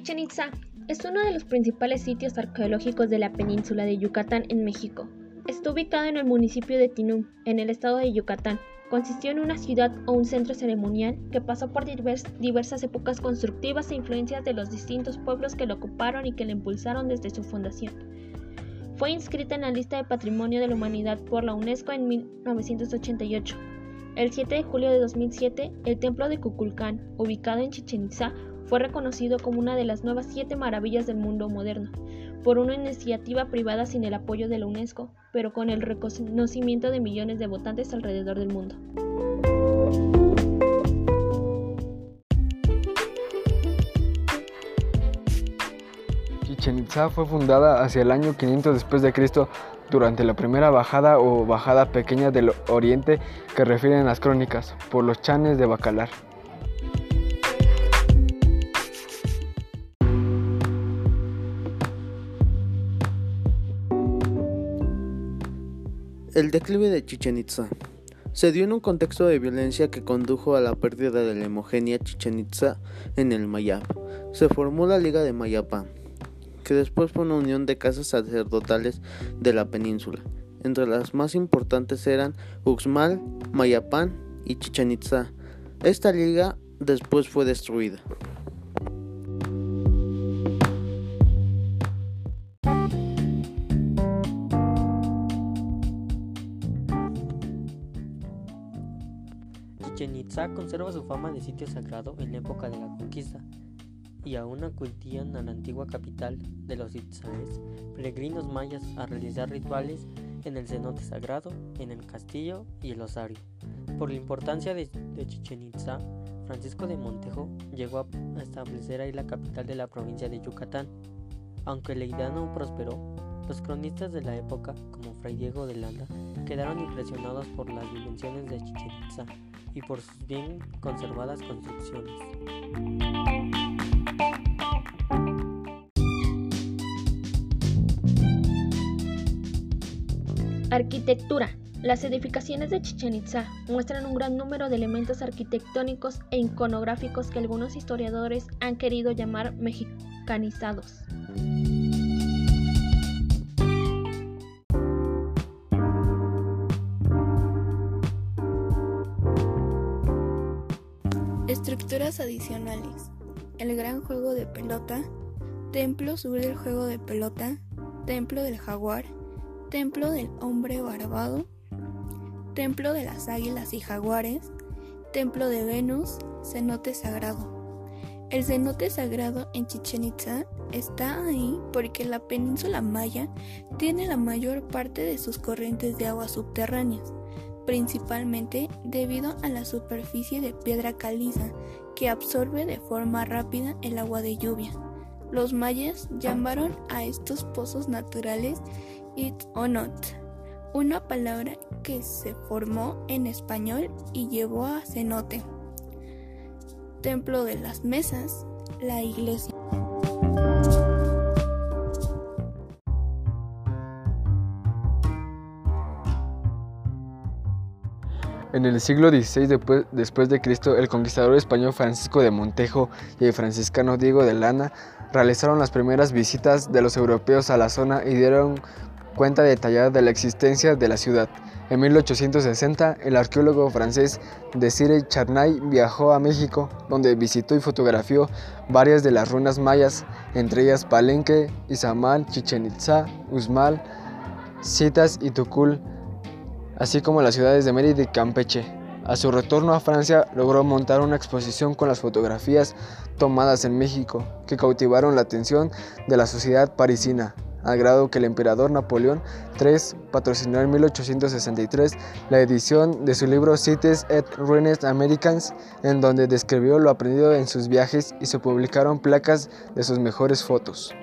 Chichen Itza es uno de los principales sitios arqueológicos de la península de Yucatán en México. Está ubicado en el municipio de Tinum, en el estado de Yucatán. Consistió en una ciudad o un centro ceremonial que pasó por diversas épocas constructivas e influencias de los distintos pueblos que lo ocuparon y que lo impulsaron desde su fundación. Fue inscrita en la lista de Patrimonio de la Humanidad por la UNESCO en 1988. El 7 de julio de 2007, el templo de Cuculcán, ubicado en Chichen Itza, fue reconocido como una de las nuevas siete maravillas del mundo moderno, por una iniciativa privada sin el apoyo de la UNESCO, pero con el reconocimiento de millones de votantes alrededor del mundo. Chichen fue fundada hacia el año 500 después de Cristo durante la primera bajada o bajada pequeña del Oriente que refieren las crónicas por los chanes de Bacalar. El declive de Chichen Itza se dio en un contexto de violencia que condujo a la pérdida de la homogénea Chichen Itza en el Mayab. Se formó la Liga de Mayapán, que después fue una unión de casas sacerdotales de la península. Entre las más importantes eran Uxmal, Mayapán y Chichen Itza. Esta liga después fue destruida. Chichen Itza conserva su fama de sitio sagrado en la época de la conquista y aún acudían a la antigua capital de los itzaes peregrinos mayas a realizar rituales en el cenote sagrado, en el castillo y el osario. Por la importancia de, Chichen Itza, Francisco de Montejo llegó a establecer ahí la capital de la provincia de Yucatán. Aunque la idea no prosperó, los cronistas de la época, como Fray Diego de Landa, quedaron impresionados por las dimensiones de Chichen Itza y por sus bien conservadas construcciones. Arquitectura. Las edificaciones de Chichen Itza muestran un gran número de elementos arquitectónicos e iconográficos que algunos historiadores han querido llamar mexicanizados. Estructuras adicionales. El gran juego de pelota, templo sur del juego de pelota, templo del jaguar, templo del hombre barbado, templo de las águilas y jaguares, templo de Venus, cenote sagrado. El cenote sagrado en Chichen Itza está ahí porque la península maya tiene la mayor parte de sus corrientes de agua subterráneas principalmente debido a la superficie de piedra caliza que absorbe de forma rápida el agua de lluvia. Los mayas llamaron a estos pozos naturales It-Onot, una palabra que se formó en español y llevó a cenote. Templo de las Mesas, la iglesia. En el siglo XVI después, de Cristo, el conquistador español Francisco de Montejo y el franciscano Diego de Lana realizaron las primeras visitas de los europeos a la zona y dieron cuenta detallada de la existencia de la ciudad. En 1860, el arqueólogo francés Desire Charnay viajó a México, donde visitó y fotografió varias de las ruinas mayas, entre ellas Palenque, Izamal, Chichen Itza, Uzmal, Citas y Tucul así como las ciudades de Mérida y Campeche. A su retorno a Francia logró montar una exposición con las fotografías tomadas en México que cautivaron la atención de la sociedad parisina, al grado que el emperador Napoleón III patrocinó en 1863 la edición de su libro Cities et Ruines Americans, en donde describió lo aprendido en sus viajes y se publicaron placas de sus mejores fotos.